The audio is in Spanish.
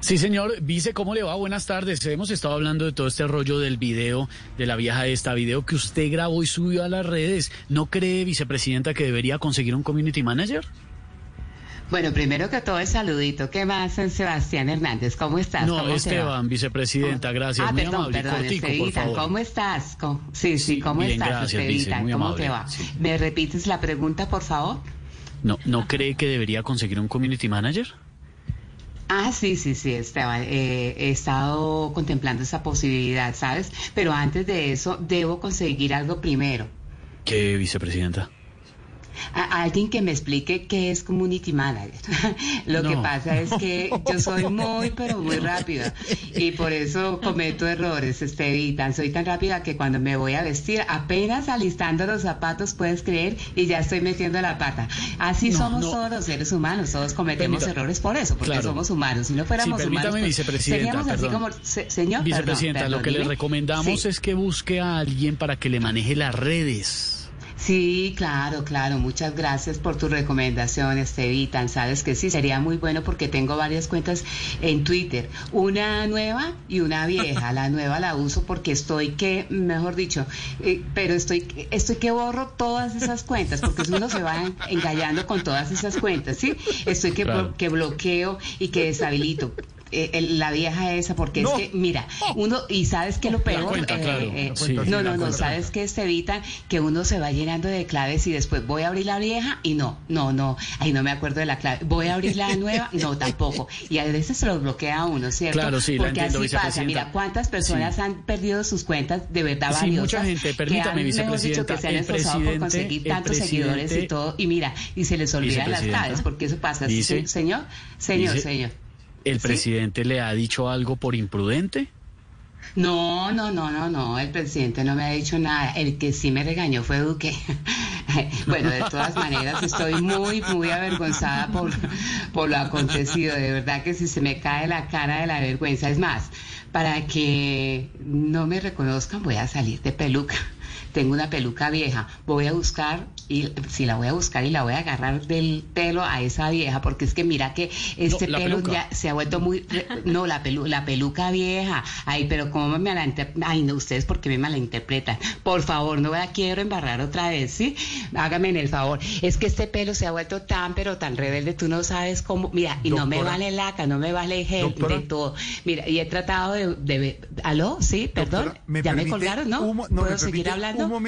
Sí, señor. Vice, ¿cómo le va? Buenas tardes. Hemos estado hablando de todo este rollo del video, de la vieja esta video que usted grabó y subió a las redes. ¿No cree, vicepresidenta, que debería conseguir un community manager? Bueno, primero que todo el saludito. ¿Qué más, San Sebastián Hernández? ¿Cómo estás? No, ¿Cómo Esteban, vicepresidenta, gracias. Ah, muy perdón, amable. perdón, Cortico, por Estevita, favor. ¿cómo estás? ¿Cómo- Sí, sí, ¿cómo bien, estás, gracias, vice, Estevita? muy ¿Cómo amable, te va? sí. ¿Me repites la pregunta, por favor? ¿No, ¿No cree que debería conseguir un community manager? Ah, sí, sí, sí, Esteban. eh, he estado contemplando esa posibilidad, ¿sabes? Pero antes de eso, debo conseguir algo primero. ¿Qué, vicepresidenta? A- alguien que me explique qué es community manager. Lo que pasa es que yo soy muy, pero muy rápida y por eso cometo errores, Estevitan. Soy tan rápida que cuando me voy a vestir, apenas alistando los zapatos, puedes creer, y ya estoy metiendo la pata. Así No, somos no. todos los seres humanos, todos cometemos Permita- errores por eso, porque Claro. somos humanos. Si no fuéramos Sí, humanos, pues, vicepresidenta, seríamos así como, se- señor, Vicepresidenta, perdón, lo que le recomendamos Sí. es que busque a alguien para que le maneje las redes. Sí, claro, claro. Muchas gracias por tu recomendación, Estevitan. Sabes que sí, sería muy bueno porque tengo varias cuentas en Twitter. Una nueva y una vieja. La nueva la uso porque estoy que, mejor dicho, eh, pero estoy, estoy que borro todas esas cuentas porque uno se va en- engallando con todas esas cuentas, ¿sí? Estoy que, Claro. que bloqueo y que deshabilito. Eh, el- la vieja esa, porque No. es que, mira, uno, y sabes que lo peor, cuenta, Eh, claro. eh, Sí. no, no, no, sabes que se evitan que uno se va llenando de claves y después voy a abrir la vieja y no, no, no, ahí no me acuerdo de la clave. Voy a abrir la nueva, no, tampoco. Y a veces se lo bloquea a uno, ¿cierto? Claro, sí, Porque entiendo, así pasa. Mira, cuántas personas Sí. han perdido sus cuentas de verdad Sí, valiosas. mucha gente. que Permítame, han, mejor dicho, que se han esforzado por conseguir tantos seguidores y todo. Y mira, y se les olvidan las claves, porque eso pasa. ¿sí, Dice- señor, señor, dice- señor. ¿El ¿Sí? presidente le ha dicho algo por imprudente? No, no, no, no, no, el presidente no me ha dicho nada. El que sí me regañó fue Duque. bueno, de todas maneras estoy muy, muy avergonzada por, por lo acontecido. De verdad que si se me cae la cara de la vergüenza. Es más, para que no me reconozcan voy a salir de peluca. Tengo una peluca vieja, voy a buscar y si la voy a buscar y la voy a agarrar del pelo a esa vieja, porque es que mira que este pelo peluca. ya se ha vuelto muy no la pelu la peluca vieja. Ay pero cómo me la ay no ustedes porque me malinterpretan por favor no la quiero embarrar otra vez sí hágame en el favor. Es que este pelo se ha vuelto tan pero tan rebelde tú no sabes cómo mira y no me vale laca no me vale gel Doctora. de todo. Mira y he tratado de, de aló sí perdón. Doctora, ¿me ya me colgaron no un mo- no, puedo ¿me seguir permite Un momento.